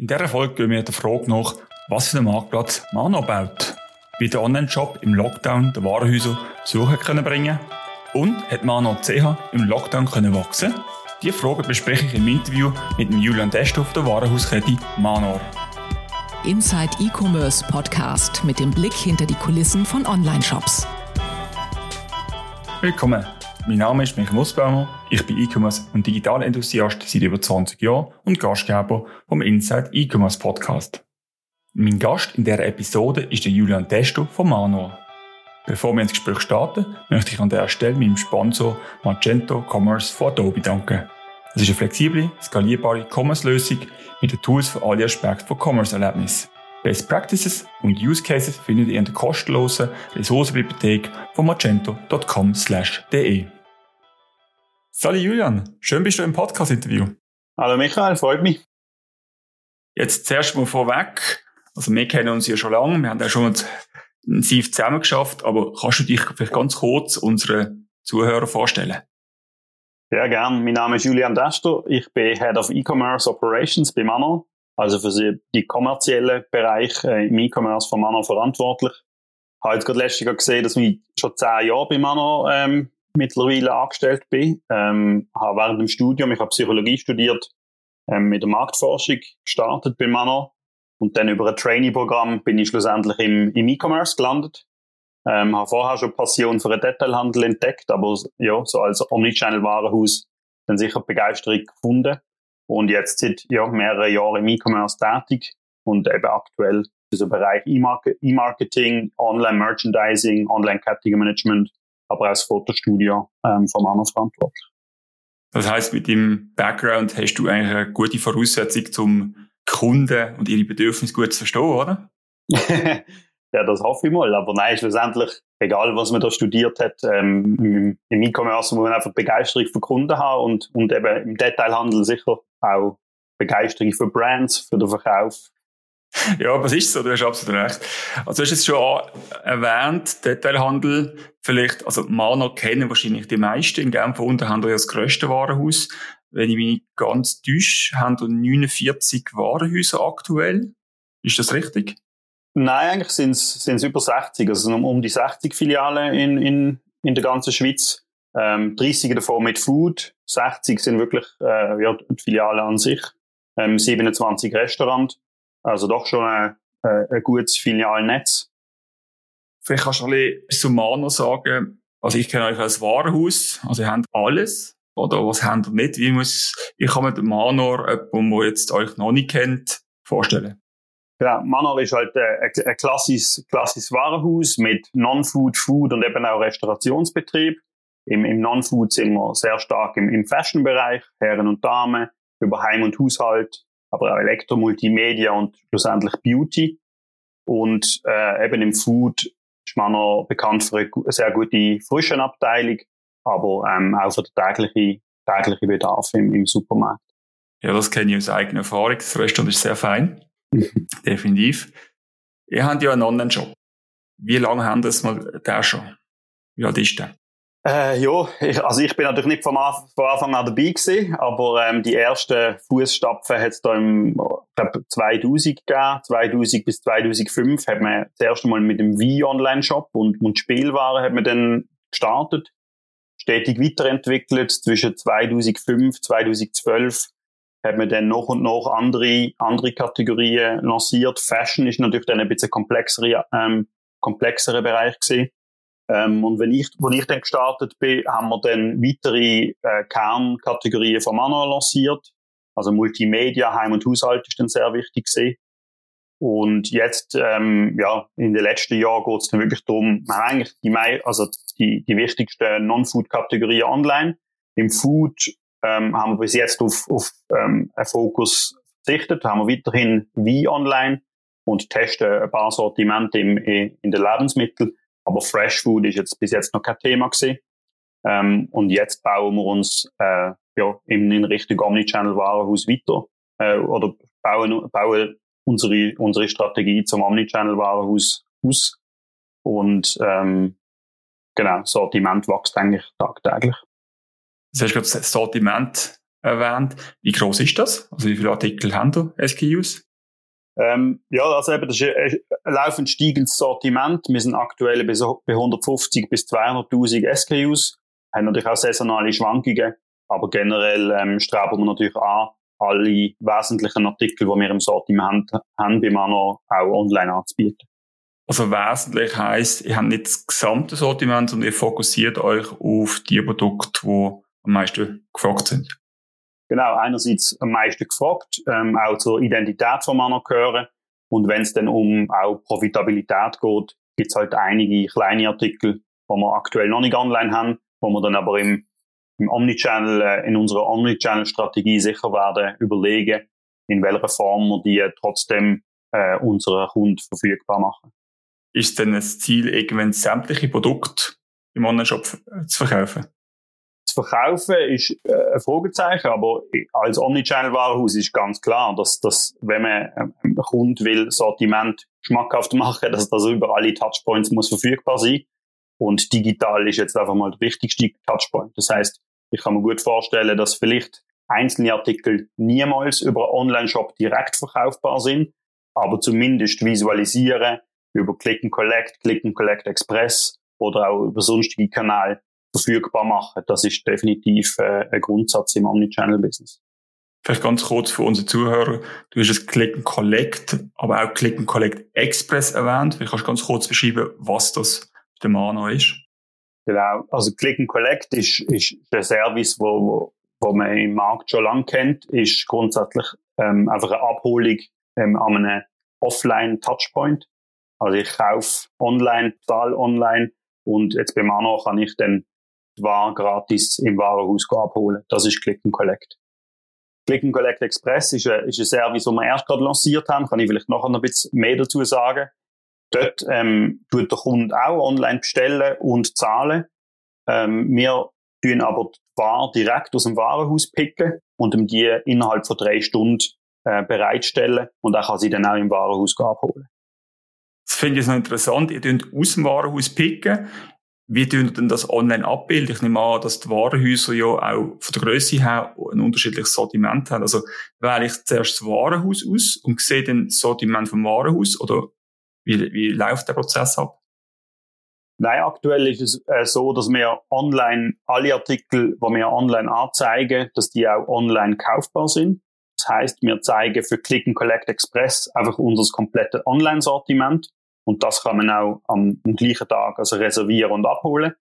In dieser Folge gehen wir der Frage nach, was für einen Marktplatz Mano baut. Wie der Online-Shop im Lockdown der Warenhäuser Besucher können bringen und hat Mano CH im Lockdown können wachsen? Diese Frage bespreche ich im Interview mit dem Julian Desthoff der Warenhauskette Manor. Inside E-Commerce Podcast mit dem Blick hinter die Kulissen von Online-Shops. Willkommen. Mein Name ist Michael Nussbaumer. Ich bin E-Commerce und Digital-Enthusiast seit über 20 Jahren und Gastgeber vom Inside E-Commerce Podcast. Mein Gast in dieser Episode ist der Julian Testo von Manor. Bevor wir ins Gespräch starten, möchte ich an dieser Stelle meinem Sponsor Magento Commerce von Adobe danken. Es ist eine flexible, skalierbare Commerce-Lösung mit den Tools für alle Aspekte von Commerce-Erlebnis. Best Practices und Use Cases findet ihr in der kostenlosen Ressourcenbibliothek von magento.com/de. Salut Julian, schön bist du im Podcast-Interview. Hallo Michael, freut mich. Jetzt zuerst mal vorweg, also wir kennen uns ja schon lange, wir haben ja schon intensiv zusammengeschafft, aber kannst du dich vielleicht ganz kurz unseren Zuhörern vorstellen? Ja, gern. Mein Name ist Julian Dester. Ich bin Head of E-Commerce Operations bei Manor, also für die kommerziellen Bereich äh, im E-Commerce von Manor verantwortlich. Ich habe jetzt gerade letztes Jahr gesehen, dass ich schon zehn Jahre bei Manor ähm, mittlerweile angestellt bin. Ähm, habe während dem Studium, ich habe Psychologie studiert, ähm, mit der Marktforschung gestartet bei Manor. Und dann über ein Trainee-Programm bin ich schlussendlich im, im E-Commerce gelandet. Ähm, habe vorher schon Passion für den Detailhandel entdeckt, aber ja, so als Omnichannel-Warenhaus dann sicher Begeisterung gefunden. Und jetzt seit ja, mehreren Jahren im E-Commerce tätig und eben aktuell so Bereich E-Marketing, Online-Merchandising, Online-Category-Management aber auch das Fotostudio ähm, vom Anno verantwortlich. Das heißt, mit dem Background hast du eigentlich eine gute Voraussetzung, zum Kunden und ihre Bedürfnisse gut zu verstehen, oder? ja, das hoffe ich mal. Aber nein, schlussendlich, egal was man da studiert hat, ähm, im E-Commerce muss man einfach Begeisterung für Kunden haben und, und eben im Detailhandel sicher auch Begeisterung für Brands, für den Verkauf, ja, es ist so, du hast absolut recht. Also, du hast es schon erwähnt, Detailhandel, vielleicht, also Mano kennen wahrscheinlich die meisten. In Genf wir ja das grösste Warenhaus. Wenn ich mich ganz täusche, haben wir 49 Warenhäuser aktuell. Ist das richtig? Nein, eigentlich sind es über 60. Also um, um die 60 Filialen in, in, in der ganzen Schweiz. Ähm, 30 davon mit Food, 60 sind wirklich äh, ja, die Filialen an sich, ähm, 27 Restaurants. Also doch schon ein, ein gutes Filialnetz. Vielleicht kannst du ein bisschen zu Mano sagen, also ich kenne euch als Warenhaus, also ihr habt alles, oder was habt ihr nicht? Wie muss, wie kann man den Manor, jemanden, der jetzt euch noch nicht kennt, vorstellen? Ja, Manor ist halt ein, ein klassisches, klassisches Warenhaus mit Non-Food, Food und eben auch Restaurationsbetrieb. Im, im Non-Food sind wir sehr stark im, im Fashion-Bereich, Herren und Damen, über Heim und Haushalt, aber auch Elektro, Multimedia und schlussendlich Beauty. Und äh, eben im Food ist man noch bekannt für eine sehr gute Frischenabteilung, aber ähm, auch für den täglichen, täglichen Bedarf im, im Supermarkt. Ja, das kenne ich aus eigener Erfahrung. Das Restaurant ist sehr fein. Definitiv. Ihr habt ja einen Online-Shop. Wie lange haben das mal der schon? Wie alt ist der? Äh, ja, ich, also ich bin natürlich nicht vom Anfang, von Anfang an dabei gewesen, aber ähm, die ersten Fußstapfen hat es da im glaub, 2000 gegeben. 2000 bis 2005 hat man das erste Mal mit dem Wii-Online-Shop und, und Spielwaren hat man dann gestartet, stetig weiterentwickelt. Zwischen 2005 2012 hat man dann noch und noch andere, andere Kategorien lanciert. Fashion ist natürlich dann ein bisschen komplexere, ähm, komplexere Bereich gewesen. Ähm, und wenn ich, wo ich dann gestartet bin, haben wir dann weitere äh, Kernkategorien von Manor lanciert. Also Multimedia, Heim und Haushalt ist dann sehr wichtig gewesen. Und jetzt, ähm, ja, in den letzten Jahren geht es dann wirklich darum, man hat eigentlich die, also die, die wichtigsten Non-Food-Kategorien online. Im Food ähm, haben wir bis jetzt auf, auf ähm, einen Fokus verzichtet, haben wir weiterhin wie online und testen ein paar Sortimente im, in den Lebensmitteln. Aber Fresh Food ist jetzt bis jetzt noch kein Thema gewesen. Ähm, und jetzt bauen wir uns äh, ja, in, in Richtung Omnichannel Warenhaus weiter äh, oder bauen, bauen unsere, unsere Strategie zum Omnichannel Warenhaus aus. Und ähm, genau, Sortiment wächst eigentlich tagtäglich. Du hast gerade das Sortiment erwähnt. Wie groß ist das? Also wie viele Artikel haben du SKUs? Ähm, ja, also eben, das ist ein, laufend steigendes Sortiment. Wir sind aktuell bei, so, bei 150 bis 200.000 SKUs, haben natürlich auch saisonale Schwankungen, aber generell ähm, streben wir natürlich an, alle wesentlichen Artikel, die wir im Sortiment haben, bei Manor auch online anzubieten. Also wesentlich heisst, ihr habt nicht das gesamte Sortiment, sondern ihr fokussiert euch auf die Produkte, die am meisten gefragt sind. Genau, einerseits am meisten gefragt, ähm, auch zur Identität von Manor gehören. Und wenn es dann um auch Profitabilität geht, gibt es halt einige kleine Artikel, die wir aktuell noch nicht online haben, wo wir dann aber im im Omnichannel, äh, in unserer Omnichannel-Strategie sicher werden überlegen, in welcher Form wir die trotzdem äh, unseren Kunden verfügbar machen. Ist denn das Ziel, irgendwann sämtliche Produkte im Online-Shop zu verkaufen? Verkaufen ist äh, ein Fragezeichen, aber als Omnichannel-Warenhaus ist ganz klar, dass, dass wenn man ähm, Kunden will, Sortiment schmackhaft machen, dass das über alle Touchpoints muss verfügbar sein. Und digital ist jetzt einfach mal der wichtigste Touchpoint. Das heißt, ich kann mir gut vorstellen, dass vielleicht einzelne Artikel niemals über Online-Shop direkt verkaufbar sind, aber zumindest visualisieren über Click and Collect, Click and Collect Express oder auch über sonstige Kanäle verfügbar machen. Das ist definitiv äh, ein Grundsatz im Omnichannel-Business. Vielleicht ganz kurz für unsere Zuhörer. Du hast das Click and Collect, aber auch Click and Collect Express erwähnt. Vielleicht kannst du ganz kurz beschreiben, was das der Mano ist. Genau. Also Click and Collect ist, ist ein Service, wo, wo, wo man im Markt schon lange kennt, ist grundsätzlich ähm, einfach eine Abholung ähm, an einem Offline-Touchpoint. Also ich kaufe online, zahle online und jetzt bei Mano kann ich dann Ware gratis im Warenhaus abholen. Das ist Click and Collect. Click and Collect Express ist ein, ist ein Service, den wir erst gerade lanciert haben. Kann ich vielleicht noch ein bisschen mehr dazu sagen. Dort ähm, tut der Kunde auch online bestellen und zahlen. Ähm, wir tun aber die Ware direkt aus dem Warenhaus picken und ihm die innerhalb von drei Stunden äh, bereitstellen und er kann sie dann auch im Warenhaus abholen. Das finde ich noch interessant. Ihr tut aus dem Warenhaus picken. Wie tun ihr denn das online abbilden? Ich nehme an, dass die Warenhäuser ja auch von der Größe her ein unterschiedliches Sortiment haben. Also wähle ich zuerst das Warenhaus aus und sehe dann das Sortiment vom Warenhaus oder wie, wie läuft der Prozess ab? Nein, aktuell ist es äh, so, dass wir online alle Artikel, die wir online anzeigen, dass die auch online kaufbar sind. Das heißt, wir zeigen für Click and Collect Express einfach unser komplettes Online-Sortiment und das kann man auch am, am, gleichen Tag also reservieren und abholen.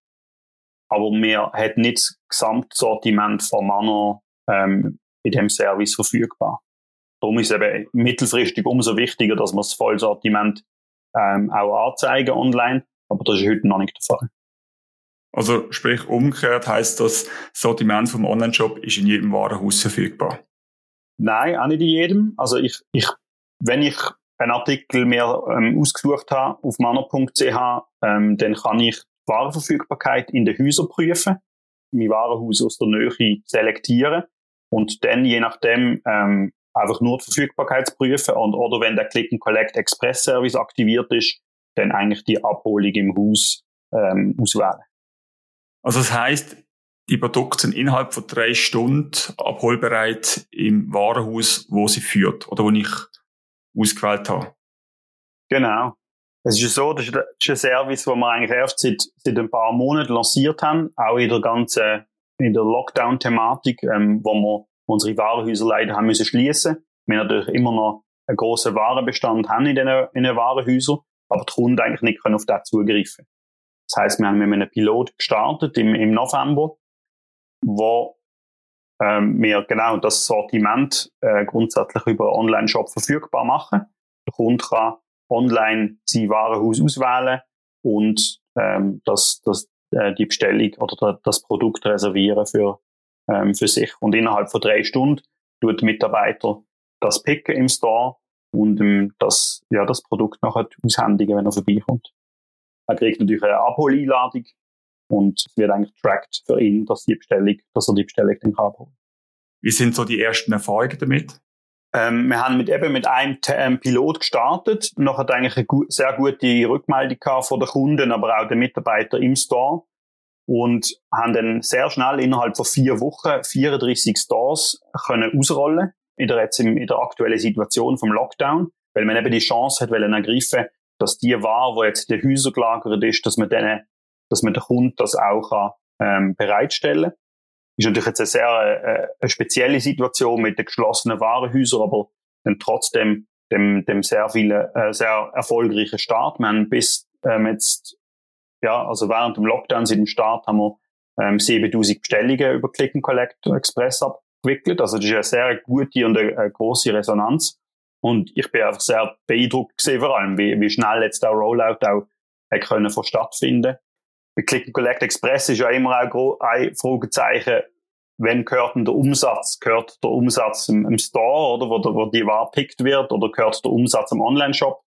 Aber wir haben nicht das Gesamtsortiment von Mano ähm, in dem Service verfügbar. Darum ist es eben mittelfristig umso wichtiger, dass wir das Vollsortiment ähm, auch anzeigen online, aber das ist heute noch nicht der Fall. Also sprich umgekehrt heißt das Sortiment vom Online-Shop ist in jedem Warenhaus verfügbar? Nein, auch nicht in jedem. Also ich, ich wenn ich einen Artikel mir ähm, ausgesucht habe auf manner.ch, ähm, dann kann ich die Warenverfügbarkeit in den Häusern prüfen, mein Warenhaus aus der Nähe selektieren und dann je nachdem ähm, einfach nur die Verfügbarkeit prüfen und, oder wenn der Click and Collect Express Service aktiviert ist, dann eigentlich die Abholung im Haus ähm, auswählen. Also das heißt, die Produkte sind innerhalb von drei Stunden abholbereit im Warenhaus, wo sie führt oder wo ich ausgewählt habe. Genau. Es ist so, das ist ein Service, den wir eigentlich erst seit, seit ein paar Monaten lanciert haben, auch in der ganzen, in der Lockdown-Thematik, ähm, wo wir unsere Warenhäuser leider haben müssen schließen. Wir natürlich immer noch einen grossen Warenbestand haben in den, in den Warenhäusern, aber die Kunden eigentlich nicht können auf das zugreifen. Das heißt, wir haben mit einem Pilot gestartet im, im November, wo ähm, wir genau das Sortiment äh, grundsätzlich über Online-Shop verfügbar machen. Der Kunde kann online sein Warenhaus auswählen und ähm, das, das, äh, die Bestellung oder das Produkt reservieren für ähm, für sich. Und innerhalb von drei Stunden tut der Mitarbeiter das picken im Store und ähm, das, ja, das Produkt nachher aushändigen, wenn er vorbeikommt. Er kriegt natürlich eine Abholeinladung und es wird eigentlich tracked für ihn, dass, die Bestellung, dass er die Bestellung dann kann abholen Wie sind so die ersten Erfahrungen damit? Ähm, wir haben mit, eben mit einem ähm, Pilot gestartet. Noch hat eigentlich eine gu sehr gute Rückmeldung gehabt von den Kunden, aber auch den Mitarbeitern im Store und haben dann sehr schnell innerhalb von vier Wochen 34 Stores können ausrollen in der, jetzt in der aktuellen Situation vom Lockdown, weil man eben die Chance hat, wollen ergreifen, dass die Ware, die jetzt in den Häusern gelagert ist, dass man denen, dass man den Kunden das auch kann, ähm, bereitstellen Ist natürlich jetzt eine sehr äh, eine spezielle Situation mit den geschlossenen Warenhäusern, aber dann trotzdem dem, dem sehr viele, äh, sehr erfolgreichen Start. Wir haben bis ähm, jetzt, ja, also während dem Lockdown seit dem Start haben wir ähm, 7000 Bestellungen über Click and Collect Express abgewickelt. Also das ist eine sehr gute und eine, eine große Resonanz. Und ich bin einfach sehr beeindruckt gesehen, vor allem, wie, wie schnell jetzt der Rollout auch äh, können von stattfinden. Bei Click and Collect Express ist ja immer auch ein Fragezeichen, wenn gehört denn der Umsatz? Gehört der Umsatz im, im Store oder wo, wo die Ware pickt wird oder gehört der Umsatz im Online-Shop?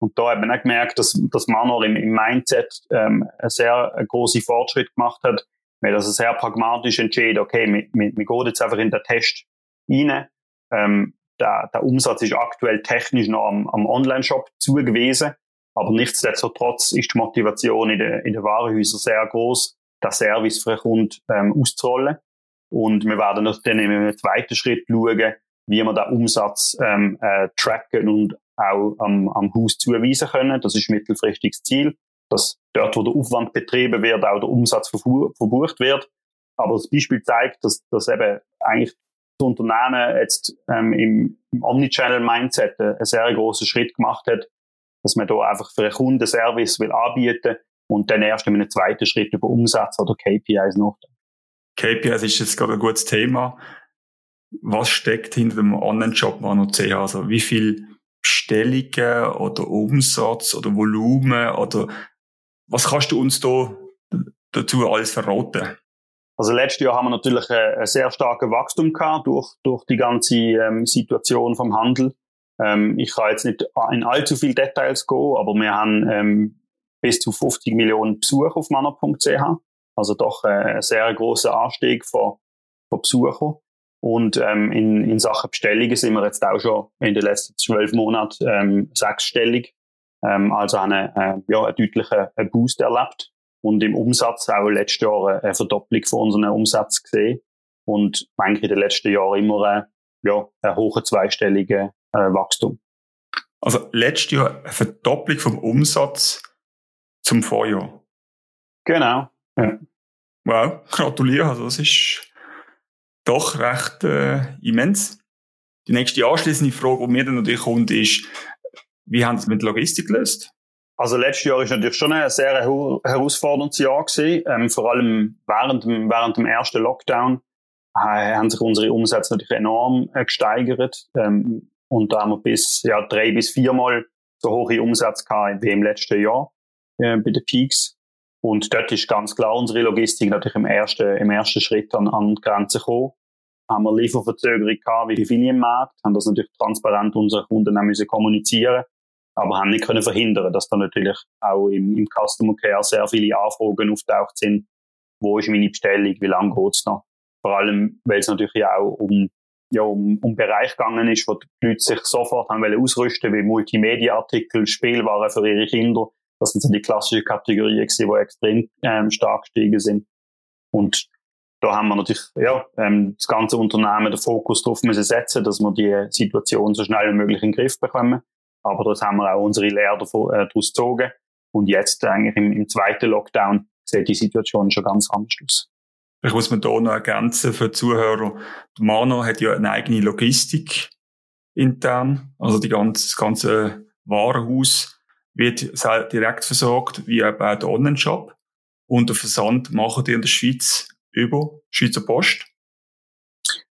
Und da hat man auch gemerkt, dass, dass Manor im, im Mindset ähm, einen sehr großen Fortschritt gemacht hat, weil das sehr pragmatisch entschieden, okay, wir, wir, wir gehen jetzt einfach in den Test rein. Ähm, der, der Umsatz ist aktuell technisch noch am, am Online-Shop zugewiesen, aber nichtsdestotrotz ist die Motivation in den, in den Warenhäusern sehr groß, den Service für den Kunden ähm, auszurollen. Und wir werden dann einem zweiten Schritt schauen, wie wir den Umsatz ähm, äh, tracken und auch am, am Haus zuweisen können. Das ist mittelfristiges Ziel, dass dort, wo der Aufwand betrieben wird, auch der Umsatz verbucht wird. Aber das Beispiel zeigt, dass, dass eben eigentlich das Unternehmen jetzt ähm, im, im Omnichannel-Mindset einen sehr großen Schritt gemacht hat, dass man da einfach für einen Kunden Service will anbieten und dann erst in einem zweiten Schritt über Umsatz oder KPIs nachdenken. KPIs ist jetzt gerade ein gutes Thema. Was steckt hinter dem Online-Shop Mano.ch? Also wie viel Bestellungen oder Umsatz oder Volumen oder was kannst du uns da dazu alles verraten? Also letztes Jahr haben wir natürlich ein sehr starkes Wachstum gehabt durch, durch die ganze ähm, Situation vom Handel. Ähm, ich kann jetzt nicht in allzu viele Details gehen, aber wir haben ähm, bis zu 50 Millionen Besucher auf manner.ch. Also doch äh, ein sehr großer Anstieg von, von Besuchern. Und ähm, in, in Sachen Bestellungen sind wir jetzt auch schon in den letzten zwölf Monaten ähm, sechsstellig. Ähm, also haben eine, äh, ja, einen deutlichen Boost erlebt. Und im Umsatz auch letztes Jahr eine Verdopplung von unseren Umsatz gesehen. Und eigentlich in den letzten Jahren immer äh, ja, einen hohen zweistelligen äh, Wachstum. Also letztes Jahr eine Verdopplung vom Umsatz zum Vorjahr. Genau. Ja. Wow, gratuliere. Also das ist doch recht äh, immens. Die nächste anschließende Frage, die mir dann natürlich kommt, ist, wie haben Sie mit Logistik gelöst? Also letztes Jahr ist natürlich schon ein sehr herausforderndes Jahr gewesen. Ähm, vor allem während dem, während dem ersten Lockdown äh, haben sich unsere Umsätze natürlich enorm äh, gesteigert. Ähm, und da haben wir bis ja, drei bis viermal so hohe Umsätze gehabt wie im letzten Jahr äh, bei den Peaks. Und dort ist ganz klar unsere Logistik natürlich im ersten, im ersten Schritt an, an die Grenze gekommen. Haben wir Lieferverzögerung gehabt, wie viele im Markt, haben das natürlich transparent unseren Kunden auch müssen kommunizieren, aber haben nicht können verhindern, dass da natürlich auch im, im Customer Care sehr viele Anfragen auftaucht sind. Wo ist meine Bestellung? Wie lange geht's noch? Vor allem, weil es natürlich auch um ja, um, um Bereich gegangen ist, wo die Leute sich sofort haben ausrüsten, wie Multimedia-Artikel, Spielwaren für ihre Kinder. Das sind so die klassischen Kategorien gewesen, die extrem ähm, stark gestiegen sind. Und da haben wir natürlich ja, ähm, das ganze Unternehmen den Fokus darauf müssen setzen, dass wir die Situation so schnell wie möglich in den Griff bekommen. Aber das haben wir auch unsere Lehre davon, äh, daraus gezogen. Und jetzt eigentlich im, im zweiten Lockdown sieht die Situation schon ganz anders aus. Ich muss mir da noch ergänzen für die Zuhörer. Die Mano hat ja eine eigene Logistik intern, also die ganze, das ganze Warenhaus wird direkt versorgt, wie eben auch der Online-Shop. Und der Versand machen die in der Schweiz über Schweizer Post.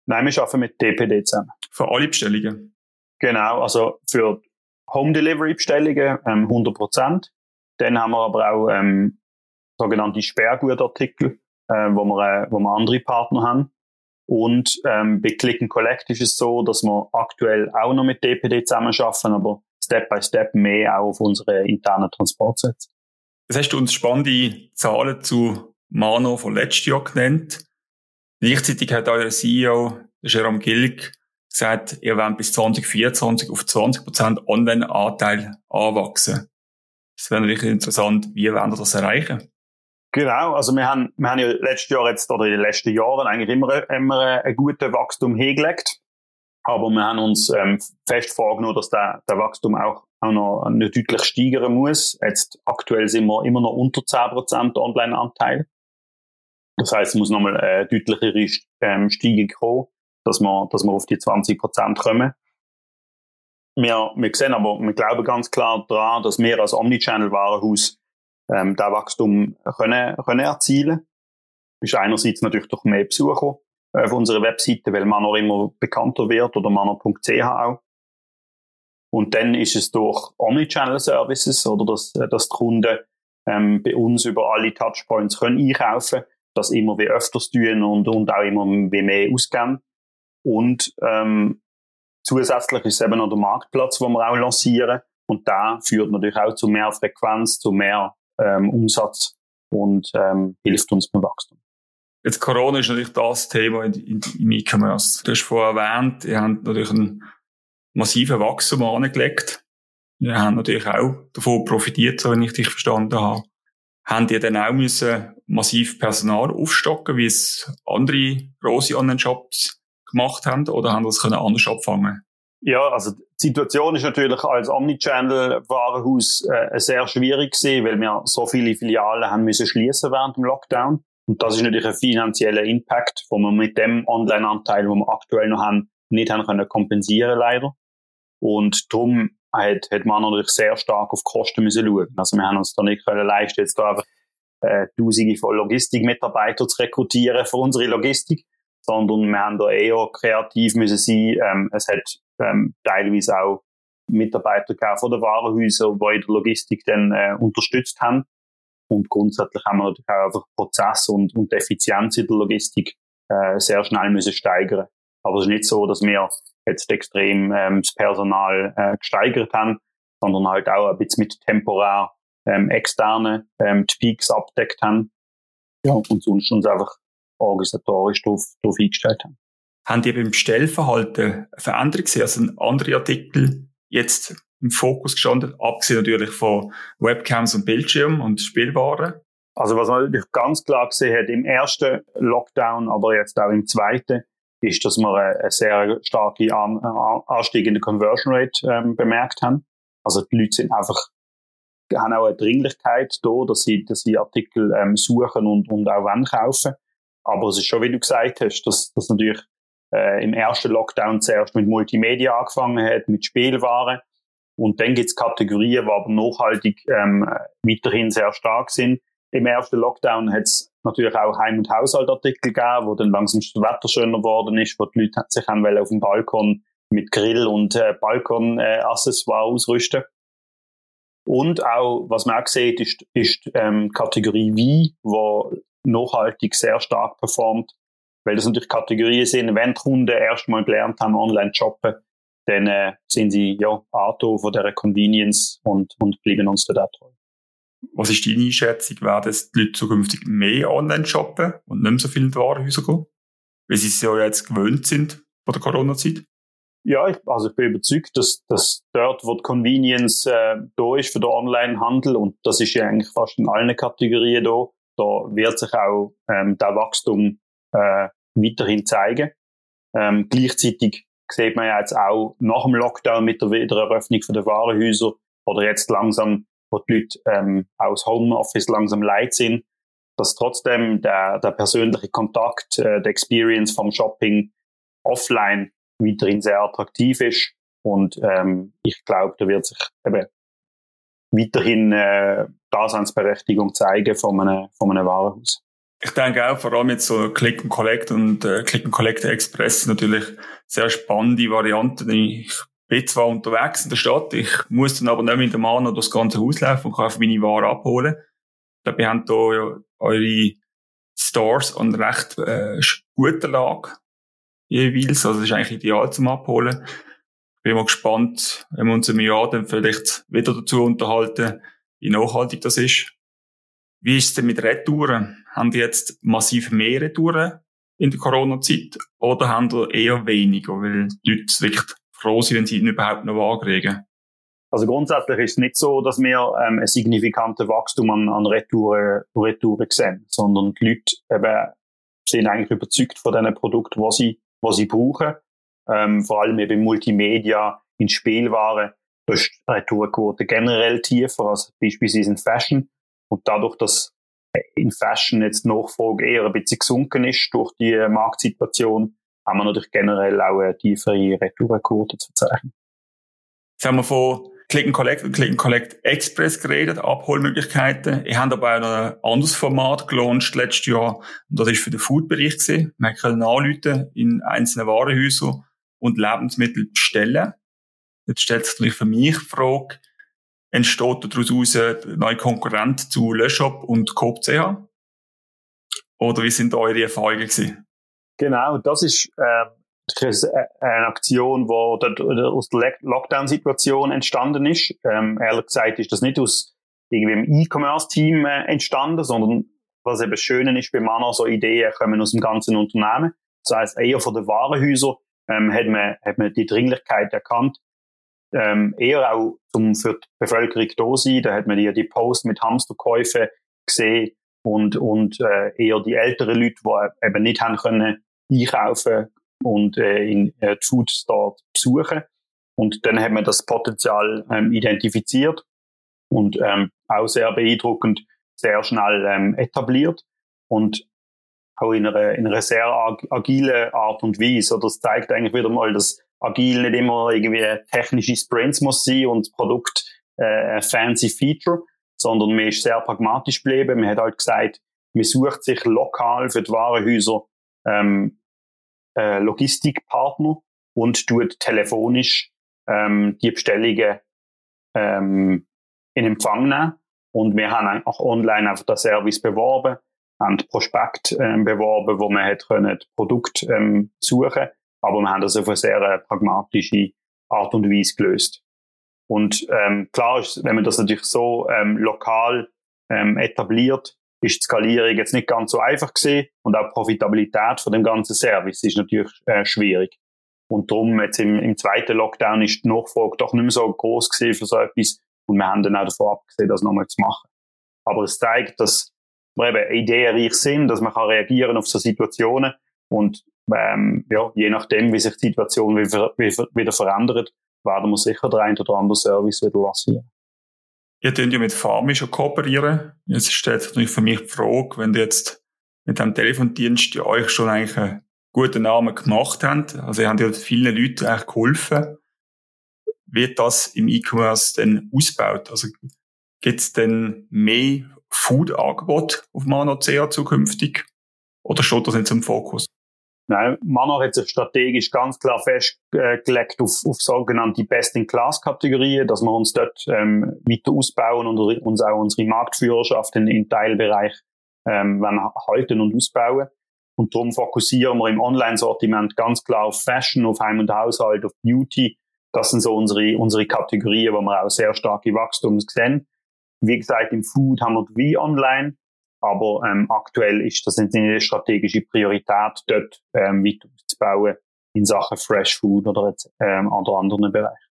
Nein, wir arbeiten mit DPD zusammen. Für alle Bestellungen? Genau, also für Home Delivery Bestellungen ähm, 100 Prozent. Dann haben wir aber auch ähm, sogenannte Sperrgutartikel, äh, wo, wir, äh, wo wir andere Partner haben. Und ähm, bei Click and Collect ist es so, dass wir aktuell auch noch mit DPD zusammenarbeiten, aber Step by Step mehr auch auf unsere internen Transportsätze. Jetzt hast du uns spannende Zahlen zu Mano von letztes Jahr genannt. Gleichzeitig hat euer CEO, Jerome Gilg, gesagt, ihr wollt bis 2024 auf 20% Online-Anteil anwachsen. Das wäre natürlich interessant, wie wollen wir das erreichen? Genau, also wir haben, wir haben ja letztes Jahr jetzt, oder in den letzten Jahren eigentlich immer, immer ein gutes Wachstum hingelegt. Aber wir haben uns ähm, fest vorgenommen, dass der, der Wachstum auch, auch noch deutlich steigern muss. Jetzt aktuell sind wir immer noch unter 10% Online-Anteil. Das heißt, es muss nochmal eine deutlichere ähm, Steigung kommen, dass wir, dass wir auf die 20% kommen. Wir, wir sehen aber, wir glauben ganz klar daran, dass wir als Omnichannel-Warenhaus ähm, das Wachstum können, können erzielen. Ist einerseits natürlich durch mehr Besucher auf unserer Webseite, weil man noch immer bekannter wird oder manner.ch auch. Und dann ist es durch Omnichannel-Services oder dass, dass die Kunden ähm, bei uns über alle Touchpoints können einkaufen das immer wie öfters tun und, und auch immer wie mehr ausgeben. Und ähm, zusätzlich ist eben noch der Marktplatz, wo wir auch lancieren. Und da führt natürlich auch zu mehr Frequenz, zu mehr ähm, Umsatz und ähm, hilft uns beim Wachstum. Jetzt Corona ist natürlich das Thema im E-Commerce. Du hast vorher erwähnt, ihr habt natürlich einen massiven Wachstum angelegt. Ihr habt natürlich auch davon profitiert, so wenn ich dich verstanden habe. Haben ihr dann auch müssen massiv Personal aufstocken, wie es andere grosse Online-Shops gemacht haben, oder haben das können anders abfangen? Ja, also die Situation ist natürlich als Omnichannel-Warenhaus äh, sehr schwierig gewesen, weil wir so viele Filialen haben müssen schließen während dem Lockdown. Und das ist natürlich ein finanzieller Impact, wo wir mit dem Online-Anteil, den wir aktuell noch haben, nicht haben können kompensieren leider. Und darum hat, hat man natürlich sehr stark auf Kosten müssen schauen. Also wir haben uns da nicht können leisten, jetzt da einfach äh, Tausende von Logistikmitarbeitern zu rekrutieren für unsere Logistik, sondern wir haben da eher kreativ müssen sein. Ähm, es hat ähm, teilweise auch Mitarbeiter gegeben von den Warenhäusern, die in der Logistik dann äh, unterstützt haben. Und grundsätzlich haben wir natürlich auch einfach Prozess und, und Effizienz in der Logistik äh, sehr schnell müssen steigern. Aber es ist nicht so, dass wir jetzt extrem ähm, das Personal äh, gesteigert haben, sondern halt auch ein bisschen mit temporär ähm, externe ähm, die Peaks abdeckt haben. Ja, und sonst uns einfach organisatorisch darauf, darauf eingestellt haben. Haben die beim Bestellverhalten eine Veränderung gesehen? Also andere Artikel jetzt im Fokus gestanden, abgesehen natürlich von Webcams und Bildschirmen und Spielwaren? Also was man natürlich ganz klar gesehen hat im ersten Lockdown, aber jetzt auch im zweiten, ist, dass wir eine sehr starke An Anstieg in der Conversion Rate ähm, bemerkt haben. Also die Leute sind einfach haben auch eine Dringlichkeit da, dass sie, dass sie Artikel ähm, suchen und, und auch wollen kaufen. Aber es ist schon, wie du gesagt hast, dass, dass natürlich äh, im ersten Lockdown zuerst mit Multimedia angefangen hat, mit Spielwaren. Und dann gibt es Kategorien, die aber nachhaltig ähm, weiterhin sehr stark sind. Im ersten Lockdown hat es natürlich auch Heim- und Haushaltartikel gegeben, wo dann langsam das Wetter schöner geworden ist, wo die Leute sich haben auf dem Balkon mit Grill und äh, Balkon-Accessoire ausrüsten. Und auch, was man auch sieht, ist, ist ähm, Kategorie Wein, wo nachhaltig sehr stark performt, weil das natürlich Kategorien sind, wenn die Kunden erstmal gelernt haben, online zu shoppen, dann äh, sind sie ja Auto von der Convenience und, und bleiben uns da treu. Was ist deine Einschätzung? Werden die Leute zukünftig mehr online shoppen und nicht mehr so viel in die Warenhäuser gehen? Weil sie es ja jetzt gewöhnt sind von der Corona-Zeit? Ja, ich, also ich bin überzeugt, dass, dass dort, wo die Convenience äh, da ist für den Online-Handel, und das ist ja eigentlich fast in allen Kategorien da, da wird sich auch ähm, der Wachstum äh, weiterhin zeigen. Ähm, gleichzeitig sieht man ja jetzt auch nach dem Lockdown mit der Wiedereröffnung der Warenhäuser oder jetzt langsam, wo die Leute ähm, aus Homeoffice langsam leid sind, dass trotzdem der, der persönliche Kontakt, äh, der Experience vom Shopping offline weiterhin sehr attraktiv ist. Und ähm, ich glaube, da wird sich eben weiterhin äh, Daseinsberechtigung zeigen von einem, von einem Warenhaus. Ich denke auch, vor allem jetzt so Click and Collect und äh, Click and Collect Express natürlich sehr spannende Varianten. Ich bin zwar unterwegs in der Stadt, ich muss dann aber nicht mit dem Mann durch das ganze Haus laufen und kann einfach meine Ware abholen. Ihr habt hier ja eure Stores an recht äh, guter Lage jeweils. Also das ist eigentlich ideal zum Abholen. Ich bin mal gespannt, wenn wir uns im Jahr dann vielleicht wieder dazu unterhalten, wie nachhaltig das ist. Wie ist es denn mit Retouren? Haben die jetzt massiv mehr Retouren in der Corona-Zeit oder haben die eher weniger, weil die Leute wirklich froh sind, wenn sie ihn überhaupt noch wahrkriegen? Also grundsätzlich ist es nicht so, dass wir ähm, ein signifikantes Wachstum an, an Retouren, Retouren sehen, sondern die Leute eben sind eigentlich überzeugt von diesen Produkten, die sie was sie brauchen. ähm, vor allem eben Multimedia, in Spielwaren, da ist die Retourenquote generell tiefer als beispielsweise in Fashion. Und dadurch, dass in Fashion jetzt die Nachfrage eher ein bisschen gesunken ist durch die Marktsituation, haben wir natürlich generell auch eine tiefere Retourenquote zu zeichnen. Jetzt haben wir von Click and Collect und Click and Collect Express geredet, Abholmöglichkeiten. Ich habe aber auch ein anderes Format gelauncht letztes Jahr. Und das ist für den Food-Bereich gewesen. Man kann anrufen in einzelnen Warenhäusern und Lebensmittel bestellen. Jetzt stellt sich natürlich für mich die Frage, entsteht daraus ein neuer Konkurrent zu LeShop und Coop.ch? Oder wie sind eure Erfahrungen gewesen? Genau, das ist äh, eine Aktion, die aus der Lockdown-Situation entstanden ist. Ähm, ehrlich gesagt ist das nicht aus irgendwie im E-Commerce-Team äh, entstanden, sondern was eben schön ist bei Manner, so Ideen kommen aus dem ganzen Unternehmen. Das heißt, eher von den Warenhäusern ähm, hat, man, hat man die Dringlichkeit erkannt, ähm, eher auch zum für die Bevölkerung da sein. Da hat man die, die Post mit Hamsterkäufen gesehen und, und äh, eher die älteren Leute, die eben nicht haben können einkaufen und äh, in äh, Food Store besuchen. Und dann hat man das Potenzial ähm, identifiziert und ähm, auch sehr beeindruckend sehr schnell ähm, etabliert und auch in einer, in einer sehr agilen Art und Weise. Das zeigt eigentlich wieder mal, dass agil nicht immer irgendwie technische Sprints muss sein und Produkt äh, fancy Feature, sondern man ist sehr pragmatisch geblieben. Man hat halt gesagt, man sucht sich lokal für die Warenhäuser ähm, äh, Logistikpartner und tut telefonisch ähm, die Bestellungen ähm, in Empfang nehmen. Und wir haben auch online einfach den Service beworben, haben Prospekt ähm, beworben, wo man hat können Produkt ähm, suchen aber wir haben das auf eine sehr äh, pragmatische Art und Weise gelöst. Und ähm, klar ist, wenn man das natürlich so ähm, lokal ähm, etabliert, ist die Skalierung jetzt nicht ganz so einfach gesehen und auch die Profitabilität von dem ganzen Service ist natürlich äh, schwierig. Und darum jetzt im, im zweiten Lockdown ist die Nachfrage doch nicht mehr so groß gesehen für so etwas und wir haben dann auch davon abgesehen, das nochmal zu machen. Aber es zeigt, dass wir eben ideenreich sind, dass man kann reagieren auf so Situationen und ähm, ja, je nachdem, wie sich die Situation wieder verändert, werden wir sicher der ein oder andere Service wieder lancieren. Ihr könnt ja mit Farmi schon kooperieren. Jetzt stellt sich natürlich für mich die Frage, wenn ihr jetzt mit dem Telefondienst ja euch schon eigentlich einen guten Namen gemacht habt, also ihr habt ja vielen Leuten eigentlich geholfen, wird das im E-Commerce denn ausgebaut? Also gibt es denn mehr Food-Angebot auf Mano.ch zukünftig? Oder steht das nicht zum Fokus? Nein, Manor hat sich strategisch ganz klar festgelegt auf, auf sogenannte Best-in-Class-Kategorien, dass wir uns dort ähm, weiter ausbauen und uns auch unsere Marktführerschaft in, in Teilbereich ähm, halten und ausbauen. Und darum fokussieren wir im Online-Sortiment ganz klar auf Fashion, auf Heim und Haushalt, auf Beauty. Das sind so unsere, unsere Kategorien, wo wir auch sehr starke Wachstums sehen. Wie gesagt, im Food haben wir wie online. Aber ähm, aktuell ist das eine strategische Priorität, dort ähm, weiter aufzubauen in Sachen Fresh Food oder ähm, oder anderen Bereichen.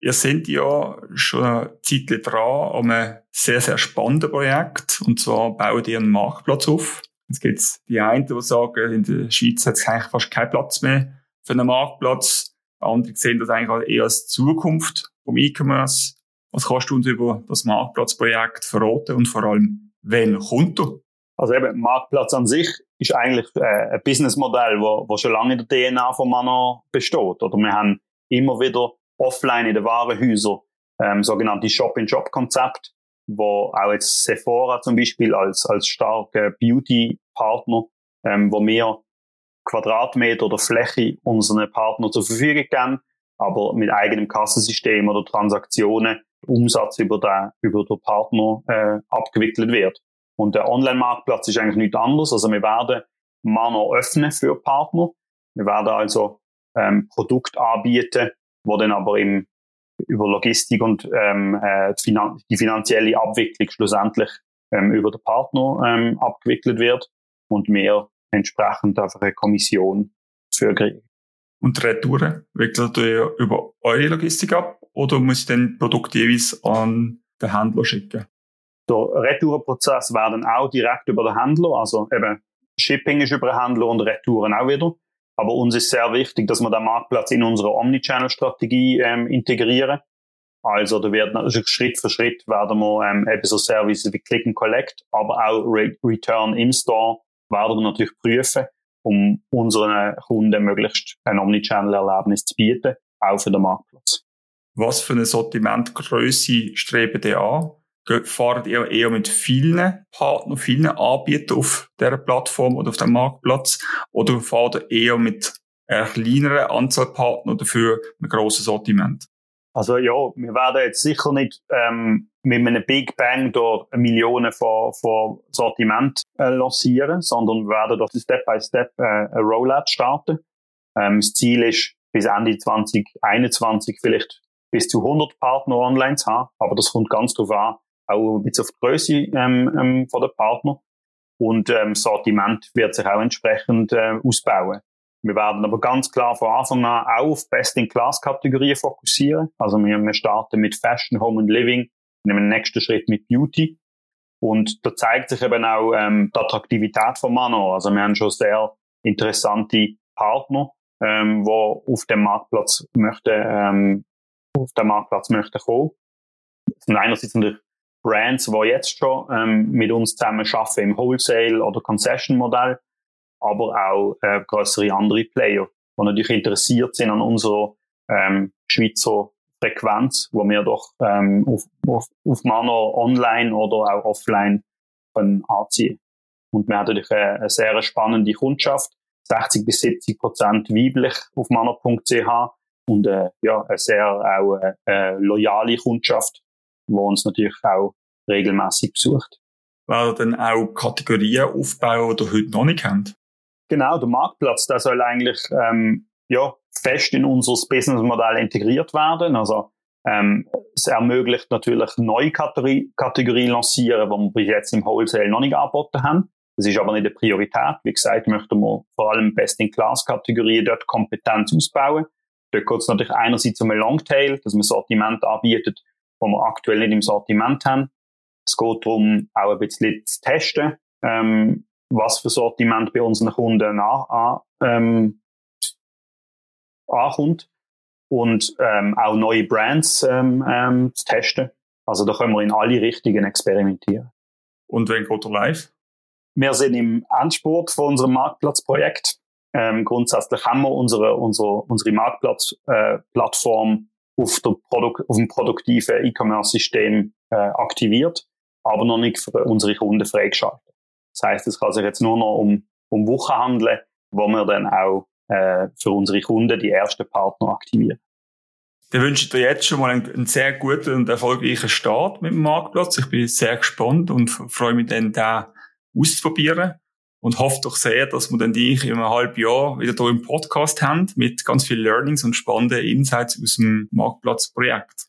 Ihr seid ja schon eine Zeit dran an einem sehr, sehr spannenden Projekt. Und zwar baut ihr einen Marktplatz auf. Jetzt gibt es die einen, die sagen, in der Schweiz hat es eigentlich fast keinen Platz mehr für einen Marktplatz. Andere sehen das eigentlich eher als Zukunft vom E-Commerce. Was kannst du uns über das Marktplatzprojekt verraten und vor allem, Wann kommt er? Also eben, Marktplatz an sich ist eigentlich äh, ein Businessmodell, wo, wo schon lange in der DNA von Manor besteht. Oder wir haben immer wieder offline in den Warenhäusern ähm, sogenannte Shop-in-Shop-Konzept, wo auch jetzt Sephora zum Beispiel als, als starker Beauty-Partner, ähm, wo wir Quadratmeter oder Fläche unseren Partnern zur Verfügung geben, aber mit eigenem Kassensystem oder Transaktionen Umsatz über den, über den Partner äh, abgewickelt wird. Und der Online-Marktplatz ist eigentlich nichts anderes. Also wir werden Mano öffnen für Partner. Wir werden also ähm, Produkt anbieten, wo dann aber im, über Logistik und ähm, äh, die, Finan die finanzielle Abwicklung schlussendlich ähm, über den Partner ähm, abgewickelt wird und mehr entsprechend einfach eine Kommission für kriegen. Und Retouren wickelt ihr über eure Logistik ab oder muss ich dann Produkt jeweils an den Händler schicken? Der Retourenprozess werden auch direkt über den Händler, also eben Shipping ist über den Händler und Retouren auch wieder. Aber uns ist sehr wichtig, dass wir den Marktplatz in unsere Omnichannel-Strategie ähm, integrieren. Also da wird also Schritt für Schritt werden wir ähm, eben so Services wie Click and Collect, aber auch Re Return in Store werden wir natürlich prüfen, um unseren Kunden möglichst ein Omnichannel-Erlebnis zu bieten, auch für den Marktplatz. Was für eine Sortimentgröße streben ihr an? Fahrt ihr eher mit vielen Partnern, vielen Anbietern auf dieser Plattform oder auf dem Marktplatz? Oder fahrt ihr eher mit einer kleineren Anzahl Partner dafür ein grosses Sortiment? Also ja, wir werden jetzt sicher nicht ähm, mit einem Big Bang dort Millionen von, von Sortiment äh, lancieren, sondern wir werden dort Step by Step äh, ein Rollout starten. Ähm, das Ziel ist, bis Ende 2021 vielleicht bis zu 100 Partner online zu haben, aber das kommt ganz drauf an, auch ein bisschen auf die Größe ähm, ähm, von der Partner. Und ähm, Sortiment wird sich auch entsprechend äh, ausbauen. Wir werden aber ganz klar von Anfang an auf Best-in-Class-Kategorien fokussieren. Also wir, wir starten mit Fashion, Home and Living, in einem nächsten Schritt mit Beauty. Und da zeigt sich eben auch ähm, die Attraktivität von Manor. Also wir haben schon sehr interessante Partner, ähm, die auf dem Marktplatz möchten, ähm, auf den Marktplatz möchten kommen. Das einerseits natürlich Brands, die jetzt schon ähm, mit uns zusammen arbeiten im Wholesale- oder Concession-Modell aber auch äh, größere andere Player, die natürlich interessiert sind an unserer ähm, Schweizer Frequenz, wo wir doch ähm, auf, auf, auf Manor online oder auch offline können anziehen. Und wir haben natürlich eine, eine sehr spannende Kundschaft, 60 bis 70 Prozent weiblich auf manor.ch und äh, ja, eine sehr auch äh, äh, loyale Kundschaft, die uns natürlich auch regelmäßig besucht. Werden dann auch Kategorien aufbauen, die ihr heute noch nicht kennt? Genau, der Marktplatz, der soll eigentlich ähm, ja, fest in unser Businessmodell integriert werden. Also ähm, es ermöglicht natürlich neue Kategorie, Kategorien lancieren, die wir bis jetzt im Wholesale noch nicht angeboten haben. Das ist aber nicht eine Priorität. Wie gesagt, möchten wir vor allem Best-in-Class-Kategorien dort Kompetenz ausbauen. Dort geht es natürlich einerseits um ein Longtail, dass man Sortiment anbietet, wo wir aktuell nicht im Sortiment haben. Es geht darum, auch ein bisschen zu testen, ähm, was für Sortiment bei unseren Kunden an, an, ähm, ankommt und ähm, auch neue Brands ähm, ähm, zu testen. Also da können wir in alle Richtungen experimentieren. Und wenn geht er live? Wir sind im Endspurt von unserem Marktplatzprojekt. Ähm, grundsätzlich haben wir unsere, unsere, unsere Marktplatzplattform äh, auf, auf dem produktiven E-Commerce-System äh, aktiviert, aber noch nicht für unsere Kunden freigeschaltet. Das heißt, es kann sich jetzt nur noch um, um Wochen handeln, wo wir dann auch äh, für unsere Kunden die ersten Partner aktivieren. Dann wünsche ich dir jetzt schon mal einen, einen, sehr guten und erfolgreichen Start mit dem Marktplatz. Ich bin sehr gespannt und freue mich dann, da auszuprobieren und hoffe doch sehr, dass wir dann dich in einem halben Jahr wieder hier im Podcast haben mit ganz vielen Learnings und spannenden Insights aus dem Marktplatzprojekt.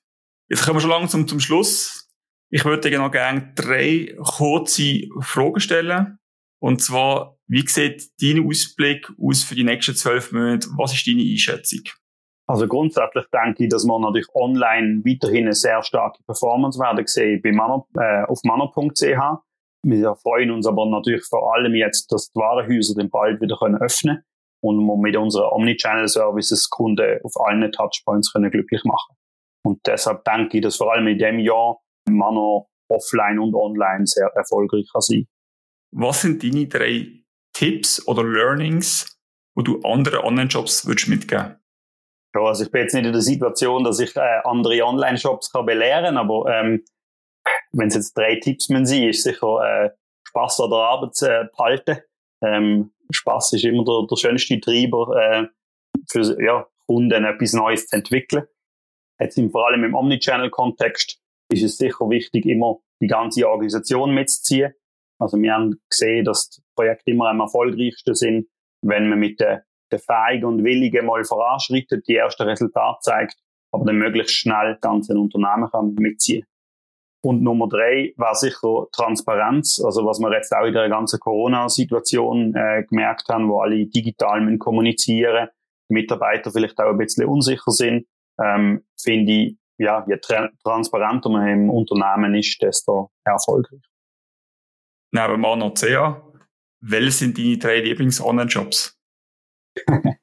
Jetzt kommen wir schon langsam zum Schluss. Ich würde dir noch gerne drei kurze Fragen stellen. Und zwar, wie sieht dein Ausblick aus für die nächsten zwölf Monate? Was ist deine Einschätzung? Also grundsätzlich denke ich, dass wir natürlich online weiterhin eine sehr starke Performance werden sehen bei Manner, äh, auf manner.ch. Wir freuen uns aber natürlich vor allem jetzt, dass die Warenhäuser den bald wieder können öffnen und wir mit unseren Omnichannel-Services Kunden auf allen Touchpoints können glücklich machen. Und deshalb denke ich, dass vor allem in dem Jahr man offline und online sehr erfolgreich kann sein. Was sind deine drei Tipps oder Learnings, wo du andere Online-Shops würdest mitgeben? Ja, also ich bin jetzt nicht in der Situation, dass ich äh, andere Online-Shops kann belehren, aber ähm, wenn es jetzt drei Tipps müssen sein, ist sicher äh, Spaß an der Arbeit zu äh, behalten. Ähm, Spaß ist immer der, der schönste Treiber äh, für ja, Kunden etwas Neues zu entwickeln. Jetzt vor allem im Omnichannel-Kontext ist es sicher wichtig, immer die ganze Organisation mitzuziehen. Also wir haben gesehen, dass die Projekte immer am erfolgreichsten sind, wenn man mit der, der Fähigen und Willigen mal voranschreitet, die ersten Resultate zeigt, aber dann möglichst schnell ganze Unternehmen kann mitziehen. Und Nummer drei war sicher Transparenz, also was wir jetzt auch in der ganzen Corona-Situation äh, gemerkt haben, wo alle digital kommunizieren, Mitarbeiter vielleicht auch ein bisschen unsicher sind, ähm, finde ich, ja, je tra transparenter man im Unternehmen ist, desto erfolgreicher. Neben Manor CA, welche sind deine drei Lieblings-Online-Shops?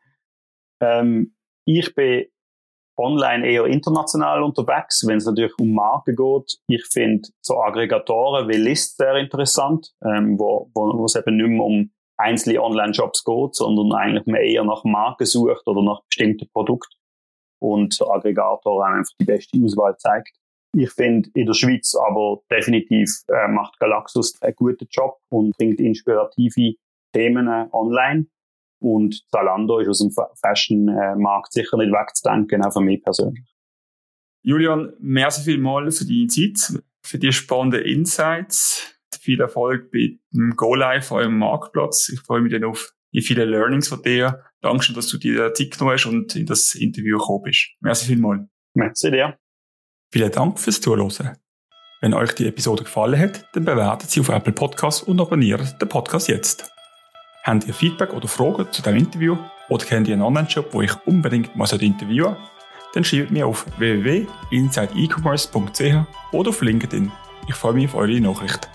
ähm, ich bin online eher international unterwegs, wenn es natürlich um Marken geht. Ich finde so Aggregatoren wie List sehr interessant, ähm, wo, wo, wo es eben nicht mehr um einzelne Online-Shops geht, sondern eigentlich mehr eher nach Marken sucht oder nach bestimmten Produkten und der Aggregator einfach die beste Auswahl zeigt. Ich finde in der Schweiz aber definitiv äh, macht Galaxus einen guten Job und bringt inspirative Themen äh, online. Und Zalando ist aus dem Fashion-Markt sicher nicht wegzudenken, auch für mich persönlich. Julian, merci vielmals für deine Zeit, für die spannenden Insights. Viel Erfolg bei dem Go Live, eurem Marktplatz. Ich freue mich dann auf die vielen Learnings von dir. Dankeschön, dass du dir Zeit genommen hast und in das Interview gekommen bist. Merci vielmals. Merci dir. Vielen Dank fürs Zuhören. Wenn euch die Episode gefallen hat, dann bewertet sie auf Apple Podcasts und abonniert den Podcast jetzt. Habt ihr Feedback oder Fragen zu diesem Interview oder kennt ihr einen Online-Shop, wo ich unbedingt mal interviewen sollte, dann schreibt mir auf www.insideecommerce.ch oder auf LinkedIn. Ich freue mich auf eure Nachricht.